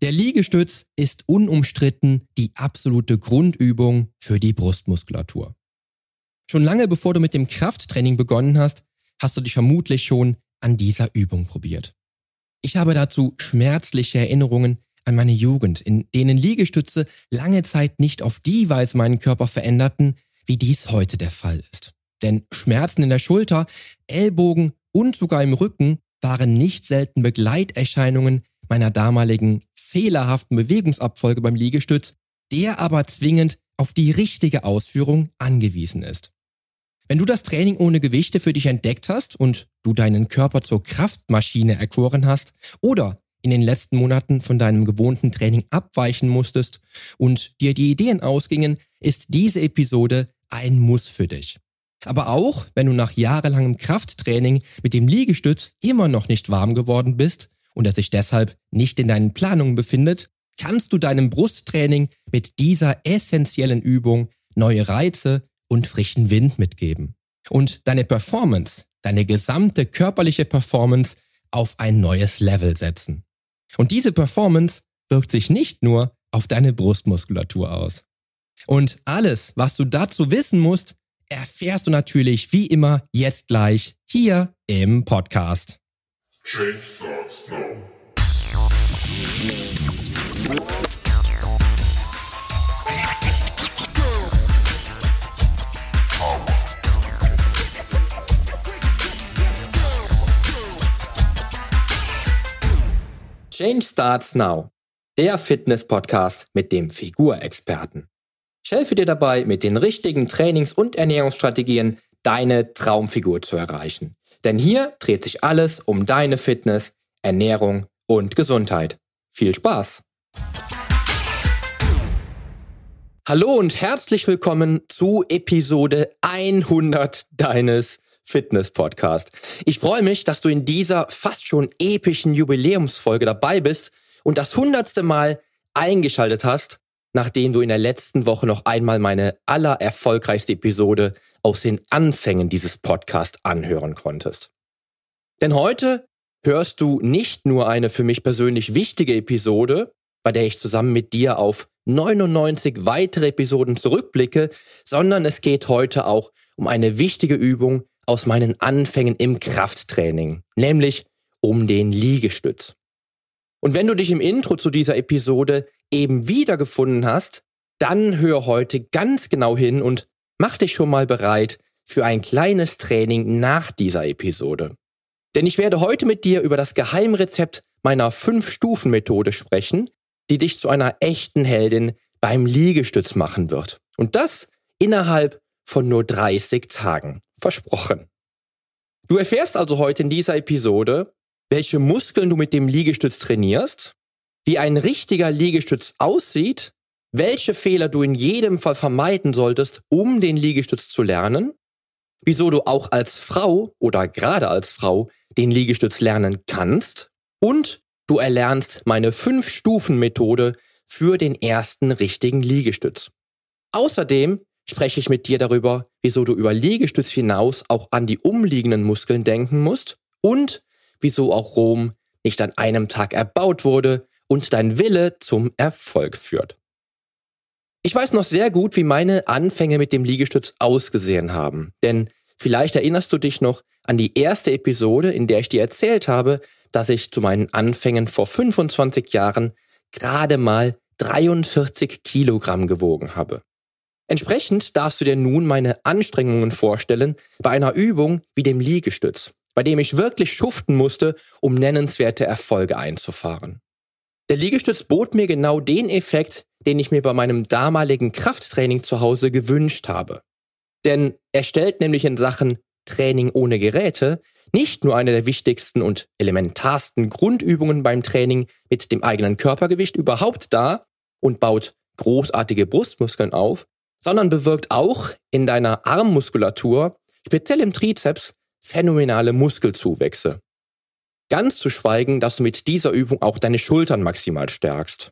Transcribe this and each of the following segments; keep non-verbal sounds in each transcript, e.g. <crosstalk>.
Der Liegestütz ist unumstritten die absolute Grundübung für die Brustmuskulatur. Schon lange bevor du mit dem Krafttraining begonnen hast, hast du dich vermutlich schon an dieser Übung probiert. Ich habe dazu schmerzliche Erinnerungen an meine Jugend, in denen Liegestütze lange Zeit nicht auf die Weise meinen Körper veränderten, wie dies heute der Fall ist. Denn Schmerzen in der Schulter, Ellbogen und sogar im Rücken waren nicht selten Begleiterscheinungen meiner damaligen fehlerhaften Bewegungsabfolge beim Liegestütz, der aber zwingend auf die richtige Ausführung angewiesen ist. Wenn du das Training ohne Gewichte für dich entdeckt hast und du deinen Körper zur Kraftmaschine erkoren hast oder in den letzten Monaten von deinem gewohnten Training abweichen musstest und dir die Ideen ausgingen, ist diese Episode ein Muss für dich. Aber auch, wenn du nach jahrelangem Krafttraining mit dem Liegestütz immer noch nicht warm geworden bist und er sich deshalb nicht in deinen Planungen befindet, kannst du deinem Brusttraining mit dieser essentiellen Übung neue Reize und frischen Wind mitgeben. Und deine Performance, deine gesamte körperliche Performance auf ein neues Level setzen. Und diese Performance wirkt sich nicht nur auf deine Brustmuskulatur aus. Und alles, was du dazu wissen musst, erfährst du natürlich wie immer jetzt gleich hier im Podcast. Change starts now. Change Starts Now, der Fitness-Podcast mit dem Figurexperten. Ich helfe dir dabei, mit den richtigen Trainings- und Ernährungsstrategien deine Traumfigur zu erreichen. Denn hier dreht sich alles um deine Fitness, Ernährung und Gesundheit. Viel Spaß! Hallo und herzlich willkommen zu Episode 100 deines Fitness-Podcast. Ich freue mich, dass du in dieser fast schon epischen Jubiläumsfolge dabei bist und das hundertste Mal eingeschaltet hast, nachdem du in der letzten Woche noch einmal meine allererfolgreichste Episode aus den Anfängen dieses Podcasts anhören konntest. Denn heute hörst du nicht nur eine für mich persönlich wichtige Episode, bei der ich zusammen mit dir auf 99 weitere Episoden zurückblicke, sondern es geht heute auch um eine wichtige Übung, aus meinen Anfängen im Krafttraining, nämlich um den Liegestütz. Und wenn du dich im Intro zu dieser Episode eben wiedergefunden hast, dann hör heute ganz genau hin und mach dich schon mal bereit für ein kleines Training nach dieser Episode. Denn ich werde heute mit dir über das Geheimrezept meiner 5-Stufen-Methode sprechen, die dich zu einer echten Heldin beim Liegestütz machen wird. Und das innerhalb von nur 30 Tagen. Versprochen. Du erfährst also heute in dieser Episode, welche Muskeln du mit dem Liegestütz trainierst, wie ein richtiger Liegestütz aussieht, welche Fehler du in jedem Fall vermeiden solltest, um den Liegestütz zu lernen, wieso du auch als Frau oder gerade als Frau den Liegestütz lernen kannst und du erlernst meine 5-Stufen-Methode für den ersten richtigen Liegestütz. Außerdem spreche ich mit dir darüber, wieso du über Liegestütz hinaus auch an die umliegenden Muskeln denken musst und wieso auch Rom nicht an einem Tag erbaut wurde und dein Wille zum Erfolg führt. Ich weiß noch sehr gut, wie meine Anfänge mit dem Liegestütz ausgesehen haben, denn vielleicht erinnerst du dich noch an die erste Episode, in der ich dir erzählt habe, dass ich zu meinen Anfängen vor 25 Jahren gerade mal 43 Kilogramm gewogen habe. Entsprechend darfst du dir nun meine Anstrengungen vorstellen bei einer Übung wie dem Liegestütz, bei dem ich wirklich schuften musste, um nennenswerte Erfolge einzufahren. Der Liegestütz bot mir genau den Effekt, den ich mir bei meinem damaligen Krafttraining zu Hause gewünscht habe. Denn er stellt nämlich in Sachen Training ohne Geräte nicht nur eine der wichtigsten und elementarsten Grundübungen beim Training mit dem eigenen Körpergewicht überhaupt dar und baut großartige Brustmuskeln auf, sondern bewirkt auch in deiner Armmuskulatur, speziell im Trizeps, phänomenale Muskelzuwächse. Ganz zu schweigen, dass du mit dieser Übung auch deine Schultern maximal stärkst.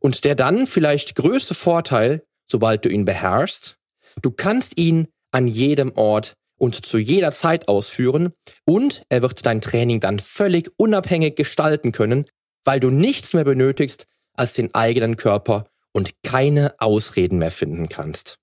Und der dann vielleicht größte Vorteil, sobald du ihn beherrschst, du kannst ihn an jedem Ort und zu jeder Zeit ausführen und er wird dein Training dann völlig unabhängig gestalten können, weil du nichts mehr benötigst als den eigenen Körper und keine Ausreden mehr finden kannst.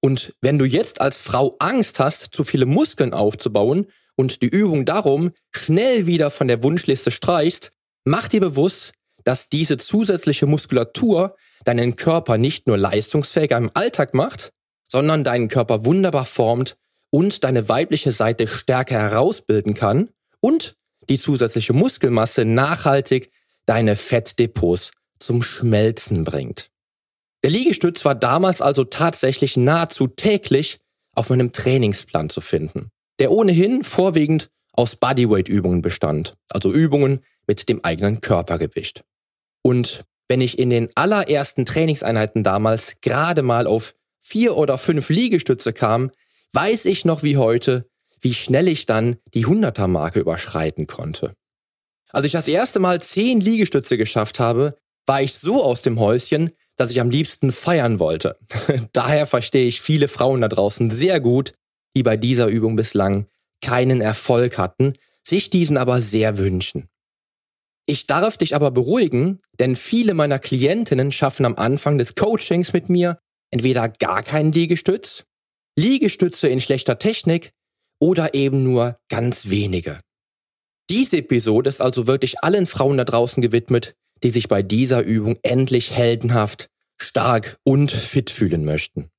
Und wenn du jetzt als Frau Angst hast, zu viele Muskeln aufzubauen und die Übung darum schnell wieder von der Wunschliste streichst, mach dir bewusst, dass diese zusätzliche Muskulatur deinen Körper nicht nur leistungsfähiger im Alltag macht, sondern deinen Körper wunderbar formt und deine weibliche Seite stärker herausbilden kann und die zusätzliche Muskelmasse nachhaltig deine Fettdepots zum Schmelzen bringt. Der Liegestütz war damals also tatsächlich nahezu täglich auf meinem Trainingsplan zu finden, der ohnehin vorwiegend aus Bodyweight-Übungen bestand, also Übungen mit dem eigenen Körpergewicht. Und wenn ich in den allerersten Trainingseinheiten damals gerade mal auf vier oder fünf Liegestütze kam, weiß ich noch wie heute, wie schnell ich dann die 100er-Marke überschreiten konnte. Als ich das erste Mal zehn Liegestütze geschafft habe, war ich so aus dem Häuschen, dass ich am liebsten feiern wollte. <laughs> Daher verstehe ich viele Frauen da draußen sehr gut, die bei dieser Übung bislang keinen Erfolg hatten, sich diesen aber sehr wünschen. Ich darf dich aber beruhigen, denn viele meiner Klientinnen schaffen am Anfang des Coachings mit mir entweder gar keinen Liegestütz, Liegestütze in schlechter Technik oder eben nur ganz wenige. Diese Episode ist also wirklich allen Frauen da draußen gewidmet, die sich bei dieser Übung endlich heldenhaft, stark und fit fühlen möchten.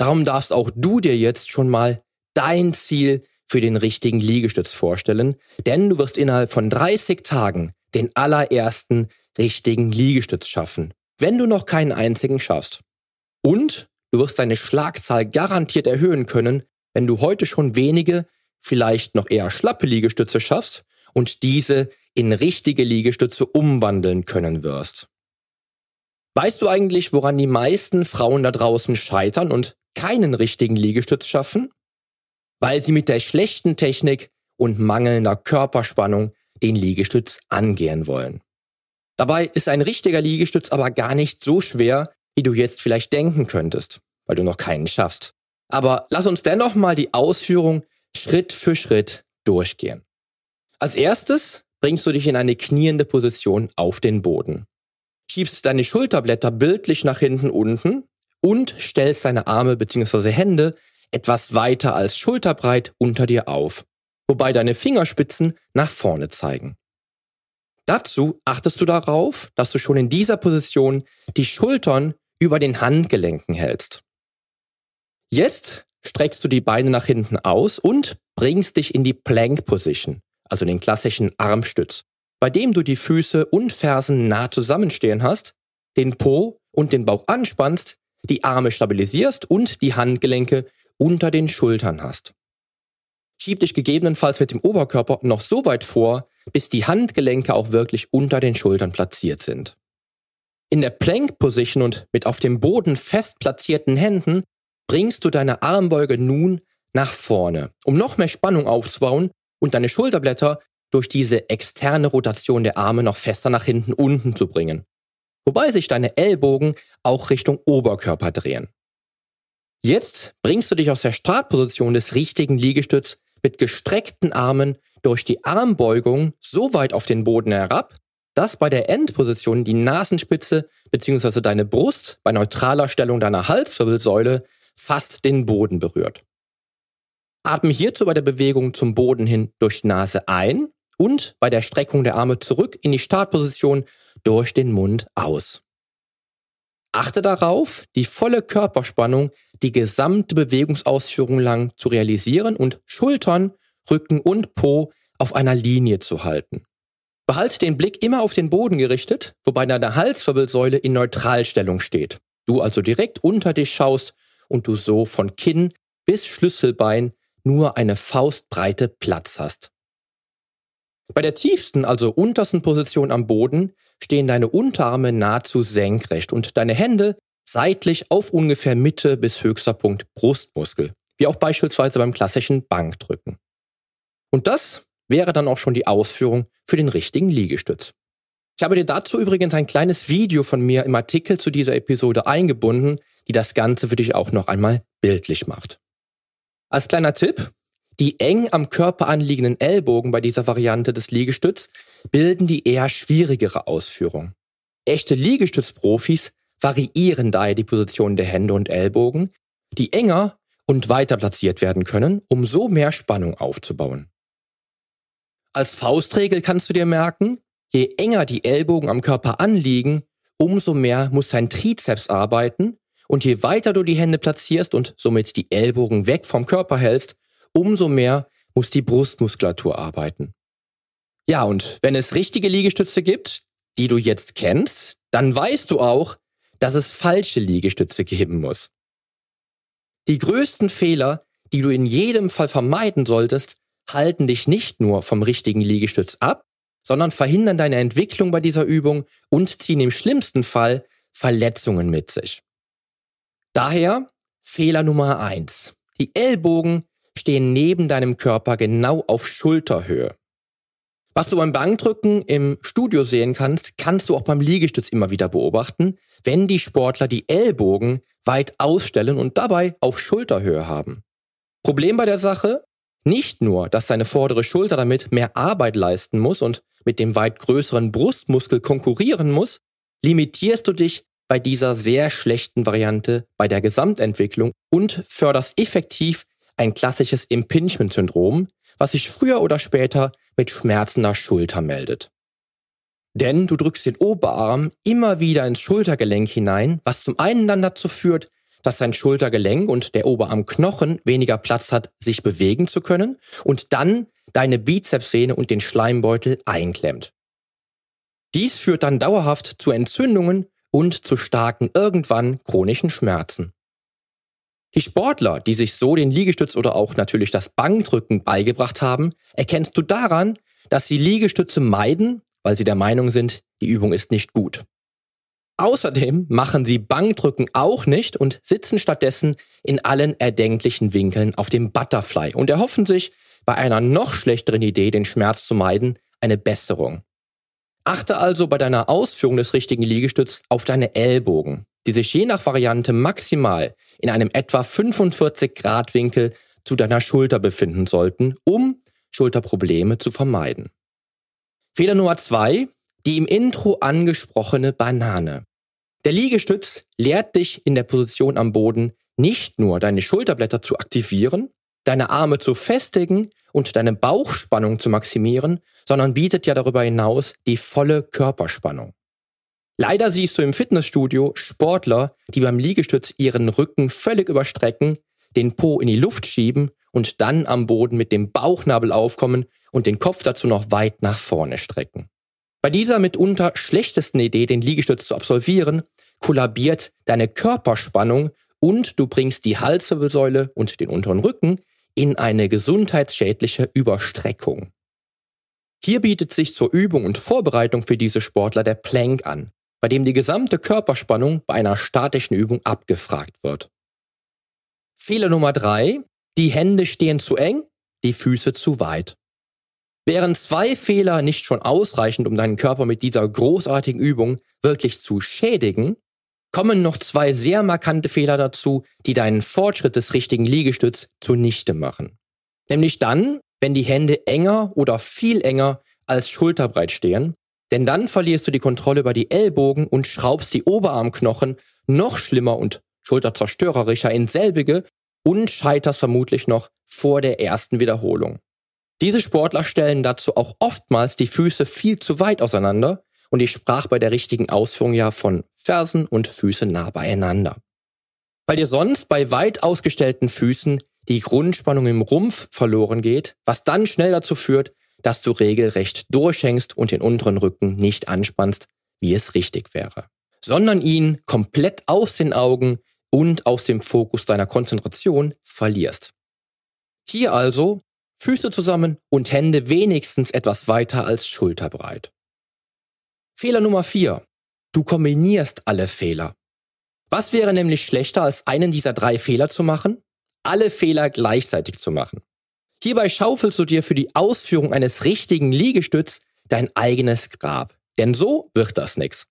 Darum darfst auch du dir jetzt schon mal dein Ziel für den richtigen Liegestütz vorstellen, denn du wirst innerhalb von 30 Tagen den allerersten richtigen Liegestütz schaffen, wenn du noch keinen einzigen schaffst. Und du wirst deine Schlagzahl garantiert erhöhen können, wenn du heute schon wenige, vielleicht noch eher schlappe Liegestütze schaffst und diese in richtige Liegestütze umwandeln können wirst. Weißt du eigentlich, woran die meisten Frauen da draußen scheitern und keinen richtigen Liegestütz schaffen? Weil sie mit der schlechten Technik und mangelnder Körperspannung den Liegestütz angehen wollen. Dabei ist ein richtiger Liegestütz aber gar nicht so schwer, wie du jetzt vielleicht denken könntest, weil du noch keinen schaffst. Aber lass uns dennoch mal die Ausführung Schritt für Schritt durchgehen. Als erstes bringst du dich in eine kniende Position auf den Boden. Schiebst deine Schulterblätter bildlich nach hinten unten und stellst deine Arme bzw. Hände etwas weiter als schulterbreit unter dir auf, wobei deine Fingerspitzen nach vorne zeigen. Dazu achtest du darauf, dass du schon in dieser Position die Schultern über den Handgelenken hältst. Jetzt streckst du die Beine nach hinten aus und bringst dich in die Plank Position also den klassischen Armstütz, bei dem du die Füße und Fersen nah zusammenstehen hast, den Po und den Bauch anspannst, die Arme stabilisierst und die Handgelenke unter den Schultern hast. Schieb dich gegebenenfalls mit dem Oberkörper noch so weit vor, bis die Handgelenke auch wirklich unter den Schultern platziert sind. In der Plank Position und mit auf dem Boden fest platzierten Händen bringst du deine Armbeuge nun nach vorne, um noch mehr Spannung aufzubauen und deine Schulterblätter durch diese externe Rotation der Arme noch fester nach hinten unten zu bringen. Wobei sich deine Ellbogen auch Richtung Oberkörper drehen. Jetzt bringst du dich aus der Startposition des richtigen Liegestütz mit gestreckten Armen durch die Armbeugung so weit auf den Boden herab, dass bei der Endposition die Nasenspitze bzw. deine Brust bei neutraler Stellung deiner Halswirbelsäule fast den Boden berührt. Atme hierzu bei der Bewegung zum Boden hin durch die Nase ein und bei der Streckung der Arme zurück in die Startposition durch den Mund aus. Achte darauf, die volle Körperspannung die gesamte Bewegungsausführung lang zu realisieren und Schultern, Rücken und Po auf einer Linie zu halten. Behalte den Blick immer auf den Boden gerichtet, wobei deine Halswirbelsäule in Neutralstellung steht. Du also direkt unter dich schaust und du so von Kinn bis Schlüsselbein nur eine Faustbreite Platz hast. Bei der tiefsten, also untersten Position am Boden stehen deine Unterarme nahezu senkrecht und deine Hände seitlich auf ungefähr Mitte bis höchster Punkt Brustmuskel, wie auch beispielsweise beim klassischen Bankdrücken. Und das wäre dann auch schon die Ausführung für den richtigen Liegestütz. Ich habe dir dazu übrigens ein kleines Video von mir im Artikel zu dieser Episode eingebunden, die das Ganze für dich auch noch einmal bildlich macht. Als kleiner Tipp, Die eng am Körper anliegenden Ellbogen bei dieser Variante des Liegestütz bilden die eher schwierigere Ausführung. Echte Liegestützprofis variieren daher die Position der Hände und Ellbogen, die enger und weiter platziert werden können, um so mehr Spannung aufzubauen. Als Faustregel kannst du dir merken, je enger die Ellbogen am Körper anliegen, umso mehr muss dein Trizeps arbeiten und je weiter du die Hände platzierst und somit die Ellbogen weg vom Körper hältst, umso mehr muss die Brustmuskulatur arbeiten. Ja, und wenn es richtige Liegestütze gibt, die du jetzt kennst, dann weißt du auch, dass es falsche Liegestütze geben muss. Die größten Fehler, die du in jedem Fall vermeiden solltest, halten dich nicht nur vom richtigen Liegestütz ab, sondern verhindern deine Entwicklung bei dieser Übung und ziehen im schlimmsten Fall Verletzungen mit sich. Daher Fehler Nummer eins: Die Ellbogen stehen neben deinem Körper genau auf Schulterhöhe. Was du beim Bankdrücken im Studio sehen kannst, kannst du auch beim Liegestütz immer wieder beobachten, wenn die Sportler die Ellbogen weit ausstellen und dabei auf Schulterhöhe haben. Problem bei der Sache? Nicht nur, dass deine vordere Schulter damit mehr Arbeit leisten muss und mit dem weit größeren Brustmuskel konkurrieren muss, limitierst du dich bei dieser sehr schlechten Variante bei der Gesamtentwicklung und förderst effektiv ein klassisches Impingement-Syndrom, was sich früher oder später mit schmerzender Schulter meldet. Denn du drückst den Oberarm immer wieder ins Schultergelenk hinein, was zum einen dann dazu führt, dass dein Schultergelenk und der Oberarmknochen weniger Platz hat, sich bewegen zu können und dann deine Bizepssehne und den Schleimbeutel einklemmt. Dies führt dann dauerhaft zu Entzündungen und zu starken, irgendwann chronischen Schmerzen. Die Sportler, die sich so den Liegestütz oder auch natürlich das Bankdrücken beigebracht haben, erkennst du daran, dass sie Liegestütze meiden, weil sie der Meinung sind, die Übung ist nicht gut. Außerdem machen sie Bankdrücken auch nicht und sitzen stattdessen in allen erdenklichen Winkeln auf dem Butterfly und erhoffen sich, bei einer noch schlechteren Idee, den Schmerz zu meiden, eine Besserung. Achte also bei deiner Ausführung des richtigen Liegestütz auf deine Ellbogen, die sich je nach Variante maximal in einem etwa 45 Grad Winkel zu deiner Schulter befinden sollten, um Schulterprobleme zu vermeiden. Fehler Nummer zwei, die im Intro angesprochene Banane. Der Liegestütz lehrt dich in der Position am Boden nicht nur deine Schulterblätter zu aktivieren, deine Arme zu festigen und deine Bauchspannung zu maximieren, sondern bietet ja darüber hinaus die volle Körperspannung. Leider siehst du im Fitnessstudio Sportler, die beim Liegestütz ihren Rücken völlig überstrecken, den Po in die Luft schieben und dann am Boden mit dem Bauchnabel aufkommen und den Kopf dazu noch weit nach vorne strecken. Bei dieser mitunter schlechtesten Idee, den Liegestütz zu absolvieren, kollabiert deine Körperspannung und du bringst die Halswirbelsäule und den unteren Rücken in eine gesundheitsschädliche Überstreckung. Hier bietet sich zur Übung und Vorbereitung für diese Sportler der Plank an, bei dem die gesamte Körperspannung bei einer statischen Übung abgefragt wird. Fehler Nummer drei: Die Hände stehen zu eng, die Füße zu weit. Wären zwei Fehler nicht schon ausreichend, um deinen Körper mit dieser großartigen Übung wirklich zu schädigen, kommen noch zwei sehr markante Fehler dazu, die deinen Fortschritt des richtigen Liegestütz zunichte machen. Nämlich dann, wenn die Hände enger oder viel enger als schulterbreit stehen, denn dann verlierst du die Kontrolle über die Ellbogen und schraubst die Oberarmknochen noch schlimmer und schulterzerstörerischer in selbige und scheiterst vermutlich noch vor der ersten Wiederholung. Diese Sportler stellen dazu auch oftmals die Füße viel zu weit auseinander und ich sprach bei der richtigen Ausführung ja von Fersen und Füße nah beieinander. Weil dir sonst bei weit ausgestellten Füßen die Grundspannung im Rumpf verloren geht, was dann schnell dazu führt, dass du regelrecht durchhängst und den unteren Rücken nicht anspannst, wie es richtig wäre, sondern ihn komplett aus den Augen und aus dem Fokus deiner Konzentration verlierst. Hier also Füße zusammen und Hände wenigstens etwas weiter als schulterbreit. Fehler Nummer vier: Du kombinierst alle Fehler. Was wäre nämlich schlechter, als einen dieser drei Fehler zu machen? Alle Fehler gleichzeitig zu machen. Hierbei schaufelst du dir für die Ausführung eines richtigen Liegestütz dein eigenes Grab. Denn so wird das nix.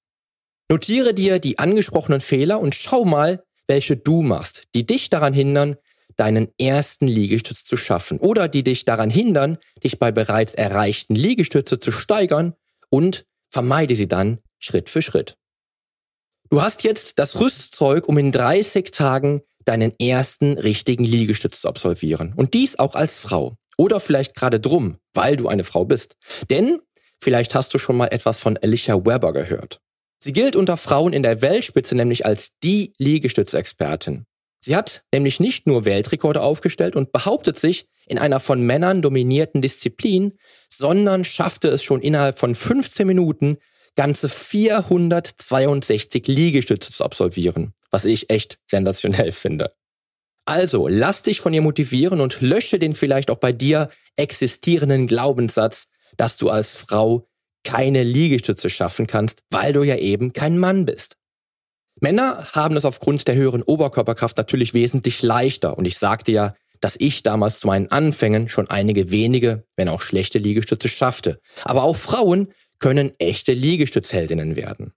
Notiere dir die angesprochenen Fehler und schau mal, welche du machst, die dich daran hindern, deinen ersten Liegestütz zu schaffen oder die dich daran hindern, dich bei bereits erreichten Liegestütze zu steigern und vermeide sie dann Schritt für Schritt. Du hast jetzt das Rüstzeug, um in 30 Tagen deinen ersten richtigen Liegestütz zu absolvieren. Und dies auch als Frau. Oder vielleicht gerade drum, weil du eine Frau bist. Denn vielleicht hast du schon mal etwas von Alicia Weber gehört. Sie gilt unter Frauen in der Weltspitze nämlich als die Liegestützexpertin. Sie hat nämlich nicht nur Weltrekorde aufgestellt und behauptet sich in einer von Männern dominierten Disziplin, sondern schaffte es schon innerhalb von 15 Minuten ganze 462 Liegestütze zu absolvieren, was ich echt sensationell finde. Also, lass dich von ihr motivieren und lösche den vielleicht auch bei dir existierenden Glaubenssatz, dass du als Frau keine Liegestütze schaffen kannst, weil du ja eben kein Mann bist. Männer haben es aufgrund der höheren Oberkörperkraft natürlich wesentlich leichter und ich sagte ja, dass ich damals zu meinen Anfängen schon einige wenige, wenn auch schlechte Liegestütze schaffte. Aber auch Frauen können echte Liegestützheldinnen werden.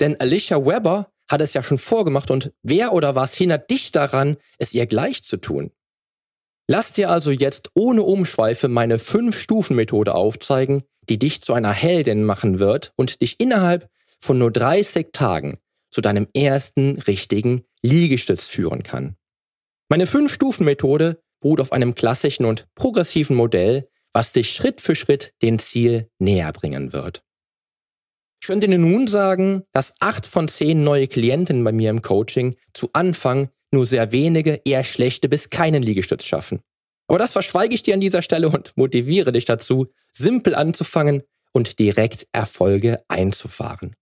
Denn Alicia Weber hat es ja schon vorgemacht und wer oder was hindert dich daran, es ihr gleich zu tun? Lass dir also jetzt ohne Umschweife meine 5-Stufen-Methode aufzeigen, die dich zu einer Heldin machen wird und dich innerhalb von nur 30 Tagen zu deinem ersten richtigen Liegestütz führen kann. Meine 5-Stufen-Methode beruht auf einem klassischen und progressiven Modell, was dich Schritt für Schritt dem Ziel näher bringen wird. Ich könnte dir nun sagen, dass acht von zehn neue Klientinnen bei mir im Coaching zu Anfang nur sehr wenige, eher schlechte bis keinen Liegestütz schaffen. Aber das verschweige ich dir an dieser Stelle und motiviere dich dazu, simpel anzufangen und direkt Erfolge einzufahren.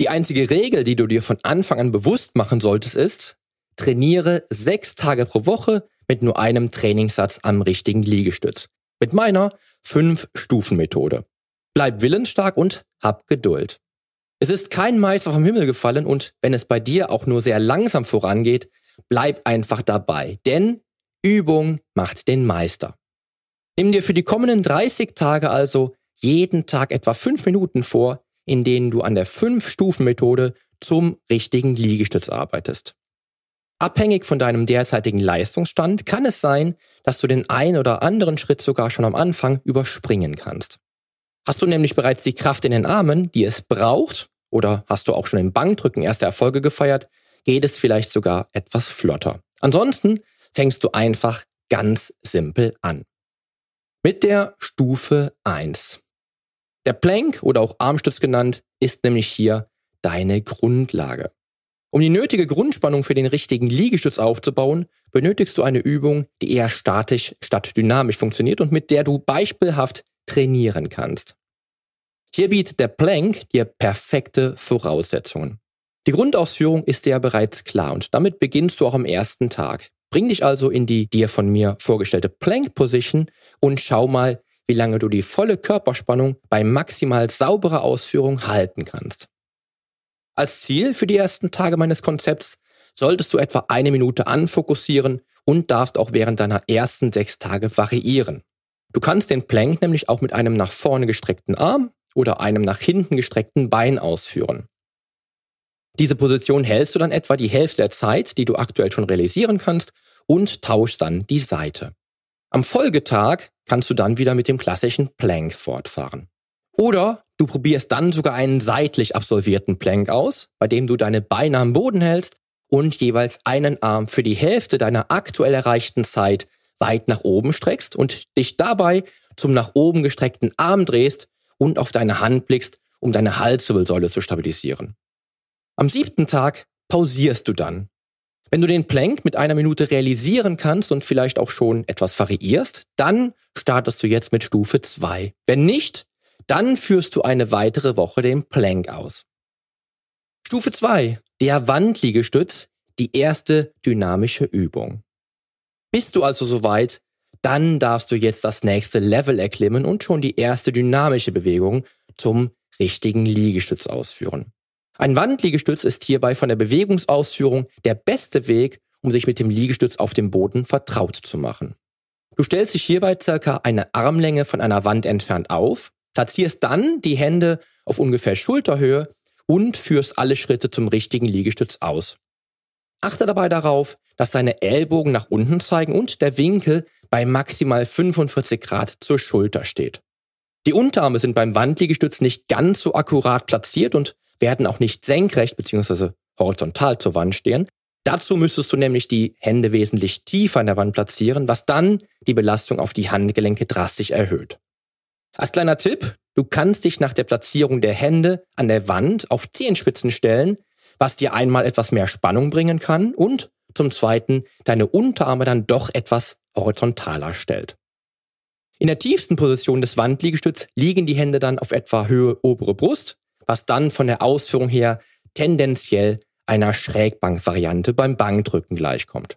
Die einzige Regel, die du dir von Anfang an bewusst machen solltest, ist, trainiere sechs Tage pro Woche mit nur einem Trainingssatz am richtigen Liegestütz. Mit meiner Fünf-Stufen-Methode. Bleib willensstark und hab Geduld. Es ist kein Meister vom Himmel gefallen und wenn es bei dir auch nur sehr langsam vorangeht, bleib einfach dabei, denn Übung macht den Meister. Nimm dir für die kommenden 30 Tage also jeden Tag etwa fünf Minuten vor, in denen du an der Fünf-Stufen-Methode zum richtigen Liegestütz arbeitest. Abhängig von deinem derzeitigen Leistungsstand kann es sein, dass du den einen oder anderen Schritt sogar schon am Anfang überspringen kannst. Hast du nämlich bereits die Kraft in den Armen, die es braucht, oder hast du auch schon im Bankdrücken erste Erfolge gefeiert, geht es vielleicht sogar etwas flotter. Ansonsten fängst du einfach ganz simpel an. Mit der Stufe 1. Der Plank oder auch Armstütz genannt ist nämlich hier deine Grundlage. Um die nötige Grundspannung für den richtigen Liegestütz aufzubauen, benötigst du eine Übung, die eher statisch statt dynamisch funktioniert und mit der du beispielhaft trainieren kannst. Hier bietet der Plank dir perfekte Voraussetzungen. Die Grundausführung ist dir ja bereits klar und damit beginnst du auch am ersten Tag. Bring dich also in die dir von mir vorgestellte Plank Position und schau mal, wie lange du die volle Körperspannung bei maximal sauberer Ausführung halten kannst. Als Ziel für die ersten Tage meines Konzepts solltest du etwa eine Minute anfokussieren und darfst auch während deiner ersten sechs Tage variieren. Du kannst den Plank nämlich auch mit einem nach vorne gestreckten Arm oder einem nach hinten gestreckten Bein ausführen. Diese Position hältst du dann etwa die Hälfte der Zeit, die du aktuell schon realisieren kannst, und tauschst dann die Seite. Am Folgetag kannst du dann wieder mit dem klassischen Plank fortfahren. Oder du probierst dann sogar einen seitlich absolvierten Plank aus, bei dem du deine Beine am Boden hältst und jeweils einen Arm für die Hälfte deiner aktuell erreichten Zeit weit nach oben streckst und dich dabei zum nach oben gestreckten Arm drehst und auf deine Hand blickst, um deine Halswirbelsäule zu stabilisieren. Am siebten Tag pausierst du dann. Wenn du den Plank mit einer Minute realisieren kannst und vielleicht auch schon etwas variierst, dann startest du jetzt mit Stufe 2. Wenn nicht, dann führst du eine weitere Woche den Plank aus. Stufe 2, der Wandliegestütz, die erste dynamische Übung. Bist du also soweit, dann darfst du jetzt das nächste Level erklimmen und schon die erste dynamische Bewegung zum richtigen Liegestütz ausführen. Ein Wandliegestütz ist hierbei von der Bewegungsausführung der beste Weg, um sich mit dem Liegestütz auf dem Boden vertraut zu machen. Du stellst dich hierbei circa eine Armlänge von einer Wand entfernt auf, platzierst dann die Hände auf ungefähr Schulterhöhe und führst alle Schritte zum richtigen Liegestütz aus. Achte dabei darauf, dass deine Ellbogen nach unten zeigen und der Winkel bei maximal 45 Grad zur Schulter steht. Die Unterarme sind beim Wandliegestütz nicht ganz so akkurat platziert und werden auch nicht senkrecht bzw. horizontal zur Wand stehen. Dazu müsstest du nämlich die Hände wesentlich tiefer an der Wand platzieren, was dann die Belastung auf die Handgelenke drastisch erhöht. Als kleiner Tipp, du kannst dich nach der Platzierung der Hände an der Wand auf Zehenspitzen stellen, was dir einmal etwas mehr Spannung bringen kann und zum Zweiten deine Unterarme dann doch etwas horizontaler stellt. In der tiefsten Position des Wandliegestütz liegen die Hände dann auf etwa Höhe obere Brust, was dann von der Ausführung her tendenziell einer Schrägbankvariante beim Bankdrücken gleichkommt.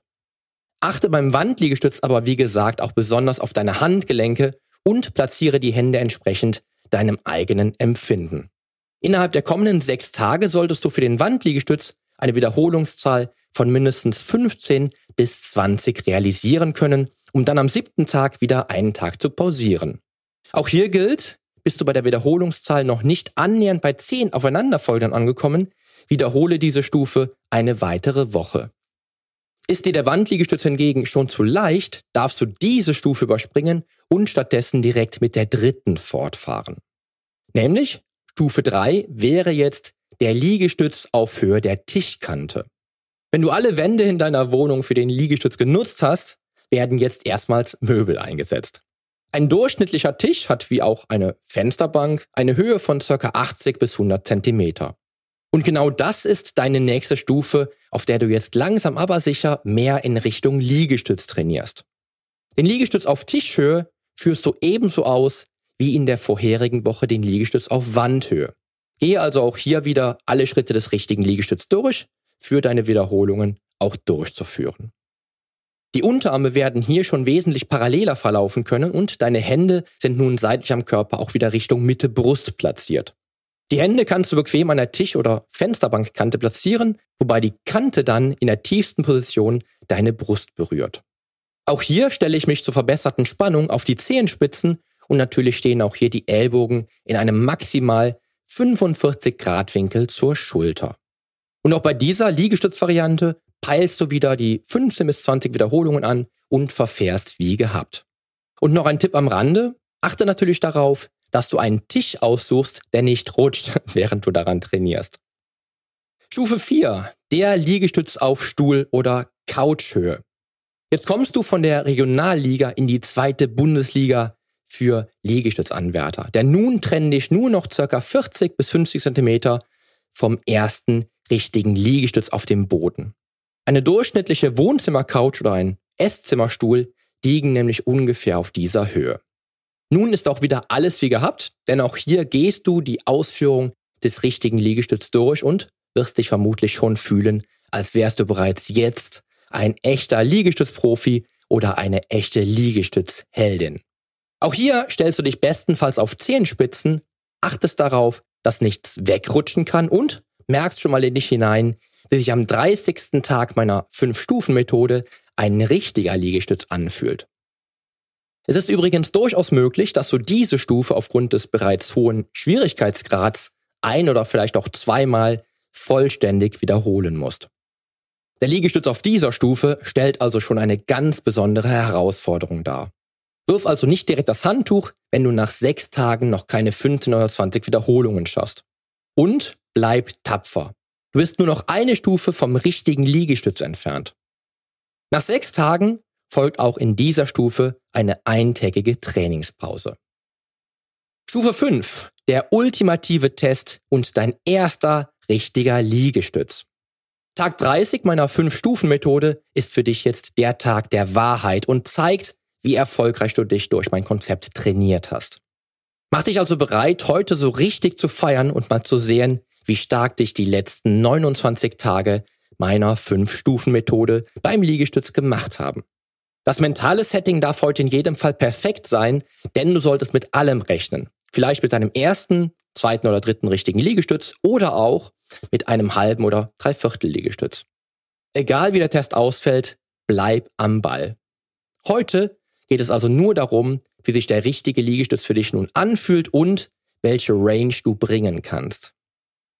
Achte beim Wandliegestütz aber wie gesagt auch besonders auf deine Handgelenke und platziere die Hände entsprechend deinem eigenen Empfinden. Innerhalb der kommenden sechs Tage solltest du für den Wandliegestütz eine Wiederholungszahl von mindestens 15 bis 20 realisieren können, um dann am siebten Tag wieder einen Tag zu pausieren. Auch hier gilt, bist du bei der Wiederholungszahl noch nicht annähernd bei 10 aufeinanderfolgenden angekommen, wiederhole diese Stufe eine weitere Woche. Ist dir der Wandliegestütz hingegen schon zu leicht, darfst du diese Stufe überspringen und stattdessen direkt mit der dritten fortfahren. Nämlich Stufe 3 wäre jetzt der Liegestütz auf Höhe der Tischkante. Wenn du alle Wände in deiner Wohnung für den Liegestütz genutzt hast, werden jetzt erstmals Möbel eingesetzt. Ein durchschnittlicher Tisch hat wie auch eine Fensterbank eine Höhe von ca. 80 bis 100 Zentimeter. Und genau das ist deine nächste Stufe, auf der du jetzt langsam aber sicher mehr in Richtung Liegestütz trainierst. Den Liegestütz auf Tischhöhe führst du ebenso aus wie in der vorherigen Woche den Liegestütz auf Wandhöhe. Gehe also auch hier wieder alle Schritte des richtigen Liegestütz durch für deine Wiederholungen auch durchzuführen. Die Unterarme werden hier schon wesentlich paralleler verlaufen können und deine Hände sind nun seitlich am Körper auch wieder Richtung Mitte Brust platziert. Die Hände kannst du bequem an der Tisch- oder Fensterbankkante platzieren, wobei die Kante dann in der tiefsten Position deine Brust berührt. Auch hier stelle ich mich zur verbesserten Spannung auf die Zehenspitzen und natürlich stehen auch hier die Ellbogen in einem maximal 45 Grad Winkel zur Schulter. Und auch bei dieser Liegestützvariante peilst du wieder die 15 bis 20 Wiederholungen an und verfährst wie gehabt. Und noch ein Tipp am Rande. Achte natürlich darauf, dass du einen Tisch aussuchst, der nicht rutscht, <laughs> während du daran trainierst. Stufe 4. Der Liegestütz auf Stuhl oder Couchhöhe. Jetzt kommst du von der Regionalliga in die zweite Bundesliga für Liegestützanwärter. Denn nun trennen dich nur noch circa 40 bis 50 Zentimeter vom ersten richtigen Liegestütz auf dem Boden. Eine durchschnittliche Wohnzimmercouch oder ein Esszimmerstuhl liegen nämlich ungefähr auf dieser Höhe. Nun ist auch wieder alles wie gehabt, denn auch hier gehst du die Ausführung des richtigen Liegestütz durch und wirst dich vermutlich schon fühlen, als wärst du bereits jetzt ein echter Liegestützprofi oder eine echte Liegestützheldin. Auch hier stellst du dich bestenfalls auf Zehenspitzen, achtest darauf, dass nichts wegrutschen kann und merkst schon mal in dich hinein, wie sich am 30. Tag meiner 5-Stufen-Methode ein richtiger Liegestütz anfühlt. Es ist übrigens durchaus möglich, dass du diese Stufe aufgrund des bereits hohen Schwierigkeitsgrads ein oder vielleicht auch zweimal vollständig wiederholen musst. Der Liegestütz auf dieser Stufe stellt also schon eine ganz besondere Herausforderung dar. Wirf also nicht direkt das Handtuch, wenn du nach sechs Tagen noch keine 15 oder 20 Wiederholungen schaffst. Und bleib tapfer. Du bist nur noch eine Stufe vom richtigen Liegestütz entfernt. Nach sechs Tagen folgt auch in dieser Stufe eine eintägige Trainingspause. Stufe 5. Der ultimative Test und dein erster richtiger Liegestütz. Tag 30 meiner 5-Stufen-Methode ist für dich jetzt der Tag der Wahrheit und zeigt, wie erfolgreich du dich durch mein Konzept trainiert hast. Mach dich also bereit, heute so richtig zu feiern und mal zu sehen, wie stark dich die letzten 29 Tage meiner 5-Stufen-Methode beim Liegestütz gemacht haben. Das mentale Setting darf heute in jedem Fall perfekt sein, denn du solltest mit allem rechnen. Vielleicht mit deinem ersten, zweiten oder dritten richtigen Liegestütz oder auch mit einem halben oder dreiviertel Liegestütz. Egal wie der Test ausfällt, bleib am Ball. Heute geht es also nur darum, wie sich der richtige Liegestütz für dich nun anfühlt und welche Range du bringen kannst.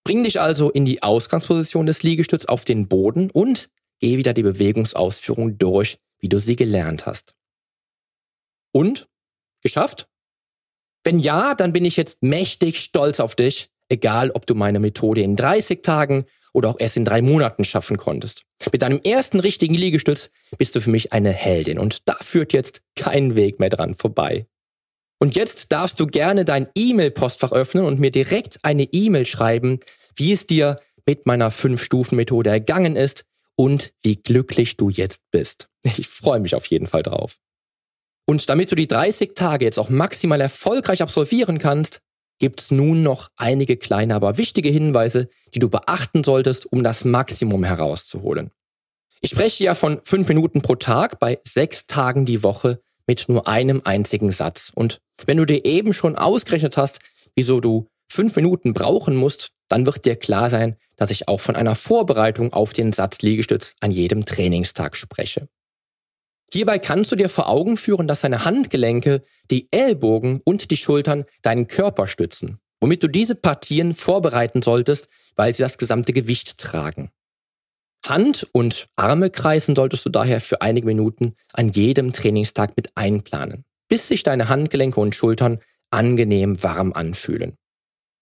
Bring dich also in die Ausgangsposition des Liegestütz auf den Boden und geh wieder die Bewegungsausführung durch, wie du sie gelernt hast. Und? Geschafft? Wenn ja, dann bin ich jetzt mächtig stolz auf dich, egal ob du meine Methode in 30 Tagen oder auch erst in drei Monaten schaffen konntest. Mit deinem ersten richtigen Liegestütz bist du für mich eine Heldin und da führt jetzt kein Weg mehr dran vorbei. Und jetzt darfst du gerne dein E-Mail-Postfach öffnen und mir direkt eine E-Mail schreiben, wie es dir mit meiner 5-Stufen-Methode ergangen ist und wie glücklich du jetzt bist. Ich freue mich auf jeden Fall drauf. Und damit du die 30 Tage jetzt auch maximal erfolgreich absolvieren kannst, gibt es nun noch einige kleine, aber wichtige Hinweise, die du beachten solltest, um das Maximum herauszuholen. Ich spreche ja von fünf Minuten pro Tag bei sechs Tagen die Woche mit nur einem einzigen Satz. Und wenn du dir eben schon ausgerechnet hast, wieso du fünf Minuten brauchen musst, dann wird dir klar sein, dass ich auch von einer Vorbereitung auf den Satz Liegestütz an jedem Trainingstag spreche. Hierbei kannst du dir vor Augen führen, dass deine Handgelenke, die Ellbogen und die Schultern deinen Körper stützen, womit du diese Partien vorbereiten solltest, weil sie das gesamte Gewicht tragen. Hand und Arme kreisen solltest du daher für einige Minuten an jedem Trainingstag mit einplanen, bis sich deine Handgelenke und Schultern angenehm warm anfühlen.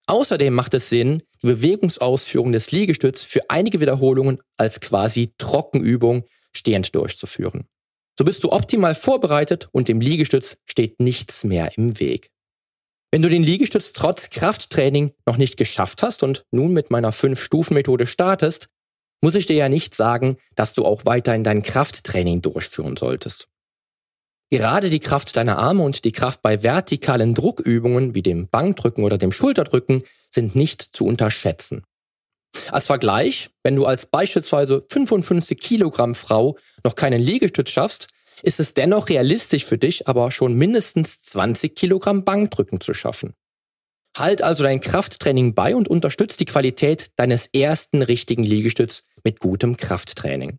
Außerdem macht es Sinn, die Bewegungsausführung des Liegestütz für einige Wiederholungen als quasi Trockenübung stehend durchzuführen. So bist du optimal vorbereitet und dem Liegestütz steht nichts mehr im Weg. Wenn du den Liegestütz trotz Krafttraining noch nicht geschafft hast und nun mit meiner 5-Stufen-Methode startest, muss ich dir ja nicht sagen, dass du auch weiterhin dein Krafttraining durchführen solltest. Gerade die Kraft deiner Arme und die Kraft bei vertikalen Druckübungen wie dem Bankdrücken oder dem Schulterdrücken sind nicht zu unterschätzen. Als Vergleich, wenn du als beispielsweise 55 Kilogramm Frau noch keinen Liegestütz schaffst, ist es dennoch realistisch für dich, aber schon mindestens 20 Kilogramm Bankdrücken zu schaffen. Halt also dein Krafttraining bei und unterstützt die Qualität deines ersten richtigen Liegestütz mit gutem Krafttraining.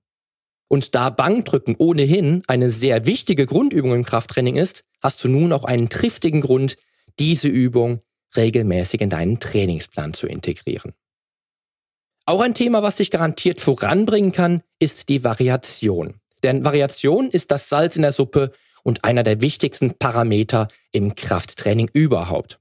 Und da Bankdrücken ohnehin eine sehr wichtige Grundübung im Krafttraining ist, hast du nun auch einen triftigen Grund, diese Übung regelmäßig in deinen Trainingsplan zu integrieren. Auch ein Thema, was dich garantiert voranbringen kann, ist die Variation. Denn Variation ist das Salz in der Suppe und einer der wichtigsten Parameter im Krafttraining überhaupt.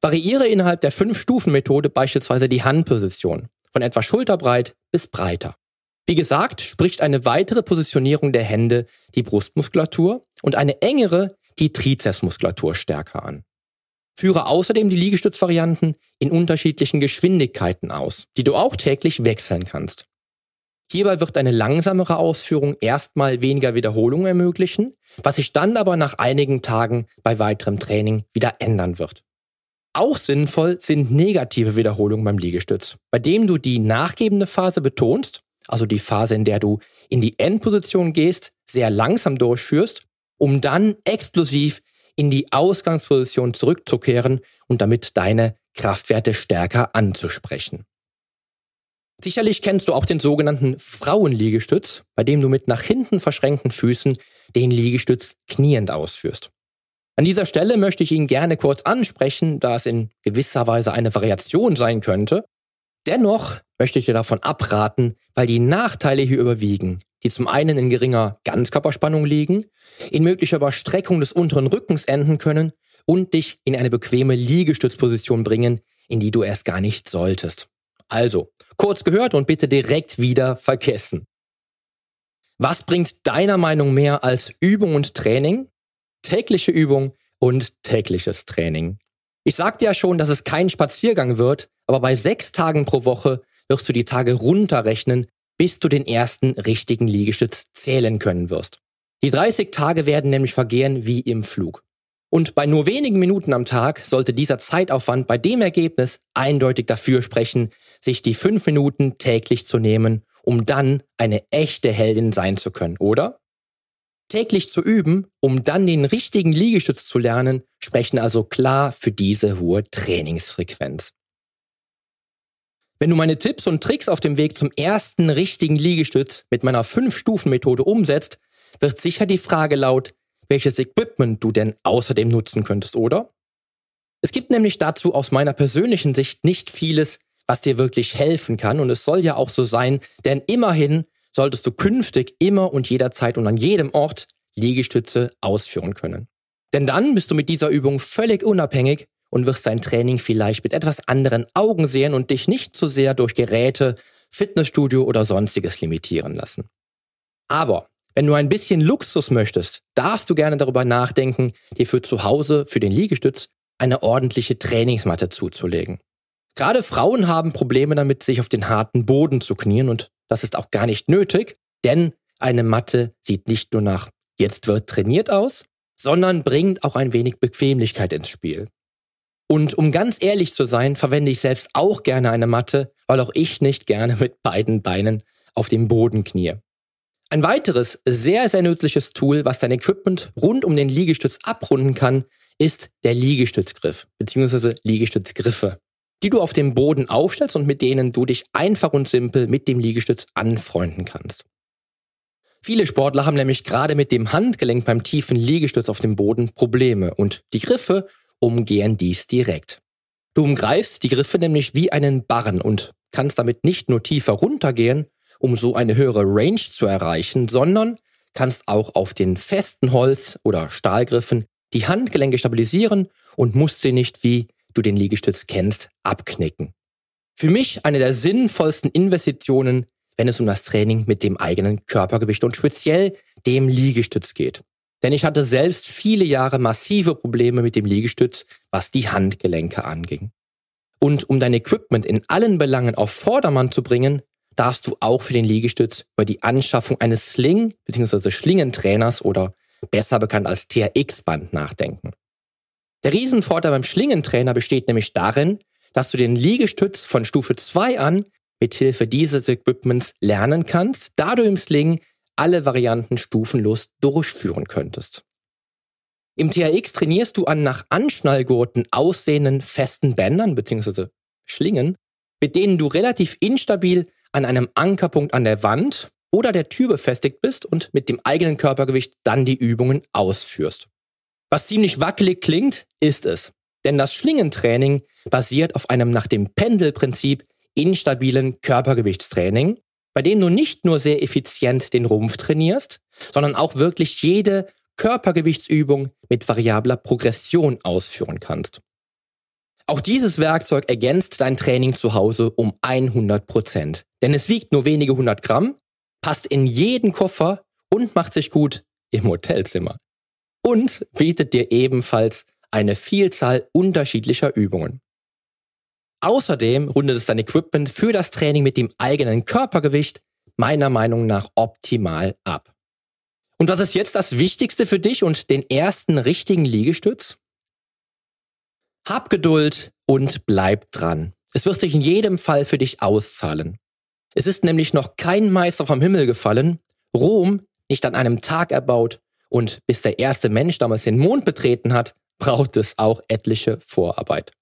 Variiere innerhalb der Fünf-Stufen-Methode beispielsweise die Handposition von etwa schulterbreit bis breiter. Wie gesagt, spricht eine weitere Positionierung der Hände die Brustmuskulatur und eine engere die Trizepsmuskulatur stärker an. Führe außerdem die Liegestützvarianten in unterschiedlichen Geschwindigkeiten aus, die du auch täglich wechseln kannst. Hierbei wird eine langsamere Ausführung erstmal weniger Wiederholungen ermöglichen, was sich dann aber nach einigen Tagen bei weiterem Training wieder ändern wird. Auch sinnvoll sind negative Wiederholungen beim Liegestütz, bei dem du die nachgebende Phase betonst, also die Phase, in der du in die Endposition gehst, sehr langsam durchführst, um dann explosiv in die Ausgangsposition zurückzukehren und damit deine Kraftwerte stärker anzusprechen. Sicherlich kennst du auch den sogenannten Frauenliegestütz, bei dem du mit nach hinten verschränkten Füßen den Liegestütz kniend ausführst. An dieser Stelle möchte ich ihn gerne kurz ansprechen, da es in gewisser Weise eine Variation sein könnte. Dennoch möchte ich dir davon abraten, weil die Nachteile hier überwiegen, die zum einen in geringer Ganzkörperspannung liegen, in möglicher Überstreckung des unteren Rückens enden können und dich in eine bequeme Liegestützposition bringen, in die du erst gar nicht solltest. Also, kurz gehört und bitte direkt wieder vergessen. Was bringt deiner Meinung mehr als Übung und Training? Tägliche Übung und tägliches Training. Ich sagte ja schon, dass es kein Spaziergang wird, aber bei sechs Tagen pro Woche wirst du die Tage runterrechnen, bis du den ersten richtigen Liegestütz zählen können wirst. Die 30 Tage werden nämlich vergehen wie im Flug. Und bei nur wenigen Minuten am Tag sollte dieser Zeitaufwand bei dem Ergebnis eindeutig dafür sprechen, sich die fünf Minuten täglich zu nehmen, um dann eine echte Heldin sein zu können, oder? Täglich zu üben, um dann den richtigen Liegestütz zu lernen, sprechen also klar für diese hohe Trainingsfrequenz. Wenn du meine Tipps und Tricks auf dem Weg zum ersten richtigen Liegestütz mit meiner 5-Stufen-Methode umsetzt, wird sicher die Frage laut, welches Equipment du denn außerdem nutzen könntest, oder? Es gibt nämlich dazu aus meiner persönlichen Sicht nicht vieles, was dir wirklich helfen kann und es soll ja auch so sein, denn immerhin solltest du künftig immer und jederzeit und an jedem Ort Liegestütze ausführen können. Denn dann bist du mit dieser Übung völlig unabhängig und wirst dein Training vielleicht mit etwas anderen Augen sehen und dich nicht zu sehr durch Geräte, Fitnessstudio oder sonstiges limitieren lassen. Aber wenn du ein bisschen Luxus möchtest, darfst du gerne darüber nachdenken, dir für zu Hause, für den Liegestütz, eine ordentliche Trainingsmatte zuzulegen. Gerade Frauen haben Probleme damit, sich auf den harten Boden zu knien und das ist auch gar nicht nötig, denn eine Matte sieht nicht nur nach jetzt wird trainiert aus, sondern bringt auch ein wenig Bequemlichkeit ins Spiel. Und um ganz ehrlich zu sein, verwende ich selbst auch gerne eine Matte, weil auch ich nicht gerne mit beiden Beinen auf dem Boden knie. Ein weiteres sehr, sehr nützliches Tool, was dein Equipment rund um den Liegestütz abrunden kann, ist der Liegestützgriff bzw. Liegestützgriffe, die du auf dem Boden aufstellst und mit denen du dich einfach und simpel mit dem Liegestütz anfreunden kannst. Viele Sportler haben nämlich gerade mit dem Handgelenk beim tiefen Liegestütz auf dem Boden Probleme und die Griffe umgehen dies direkt. Du umgreifst die Griffe nämlich wie einen Barren und kannst damit nicht nur tiefer runtergehen, um so eine höhere Range zu erreichen, sondern kannst auch auf den festen Holz- oder Stahlgriffen die Handgelenke stabilisieren und musst sie nicht, wie du den Liegestütz kennst, abknicken. Für mich eine der sinnvollsten Investitionen wenn es um das Training mit dem eigenen Körpergewicht und speziell dem Liegestütz geht. Denn ich hatte selbst viele Jahre massive Probleme mit dem Liegestütz, was die Handgelenke anging. Und um dein Equipment in allen Belangen auf Vordermann zu bringen, darfst du auch für den Liegestütz über die Anschaffung eines Sling- bzw. Schlingentrainers oder besser bekannt als TRX-Band nachdenken. Der Riesenvorteil beim Schlingentrainer besteht nämlich darin, dass du den Liegestütz von Stufe 2 an mithilfe dieses Equipments lernen kannst, da du im Sling alle Varianten stufenlos durchführen könntest. Im THX trainierst du an nach Anschnallgurten aussehenden festen Bändern bzw. Schlingen, mit denen du relativ instabil an einem Ankerpunkt an der Wand oder der Tür befestigt bist und mit dem eigenen Körpergewicht dann die Übungen ausführst. Was ziemlich wackelig klingt, ist es. Denn das Schlingentraining basiert auf einem nach dem Pendelprinzip instabilen Körpergewichtstraining, bei dem du nicht nur sehr effizient den Rumpf trainierst, sondern auch wirklich jede Körpergewichtsübung mit variabler Progression ausführen kannst. Auch dieses Werkzeug ergänzt dein Training zu Hause um 100 Prozent, denn es wiegt nur wenige hundert Gramm, passt in jeden Koffer und macht sich gut im Hotelzimmer. Und bietet dir ebenfalls eine Vielzahl unterschiedlicher Übungen. Außerdem rundet es dein Equipment für das Training mit dem eigenen Körpergewicht meiner Meinung nach optimal ab. Und was ist jetzt das Wichtigste für dich und den ersten richtigen Liegestütz? Hab Geduld und bleib dran. Es wird sich in jedem Fall für dich auszahlen. Es ist nämlich noch kein Meister vom Himmel gefallen, Rom nicht an einem Tag erbaut und bis der erste Mensch damals den Mond betreten hat, braucht es auch etliche Vorarbeit.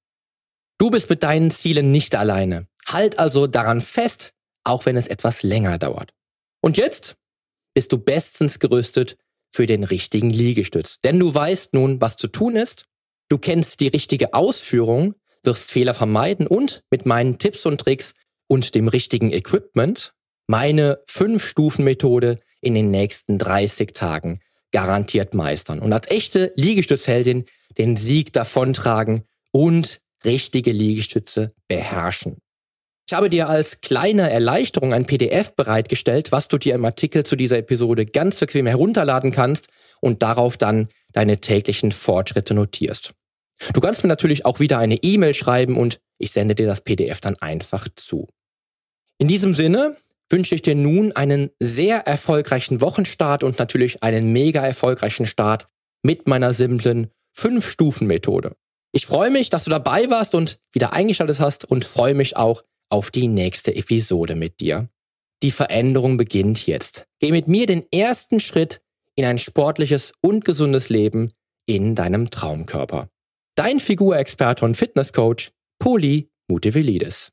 Du bist mit deinen Zielen nicht alleine. Halt also daran fest, auch wenn es etwas länger dauert. Und jetzt bist du bestens gerüstet für den richtigen Liegestütz. Denn du weißt nun, was zu tun ist, du kennst die richtige Ausführung, wirst Fehler vermeiden und mit meinen Tipps und Tricks und dem richtigen Equipment meine 5-Stufen-Methode in den nächsten 30 Tagen garantiert meistern und als echte Liegestützheldin den Sieg davontragen und richtige Liegestütze beherrschen. Ich habe dir als kleine Erleichterung ein PDF bereitgestellt, was du dir im Artikel zu dieser Episode ganz bequem herunterladen kannst und darauf dann deine täglichen Fortschritte notierst. Du kannst mir natürlich auch wieder eine E-Mail schreiben und ich sende dir das PDF dann einfach zu. In diesem Sinne wünsche ich dir nun einen sehr erfolgreichen Wochenstart und natürlich einen mega erfolgreichen Start mit meiner simplen 5-Stufen-Methode. Ich freue mich, dass du dabei warst und wieder eingeschaltet hast und freue mich auch auf die nächste Episode mit dir. Die Veränderung beginnt jetzt. Geh mit mir den ersten Schritt in ein sportliches und gesundes Leben in deinem Traumkörper. Dein Figurexperte und Fitnesscoach, Poli Mutevelidis.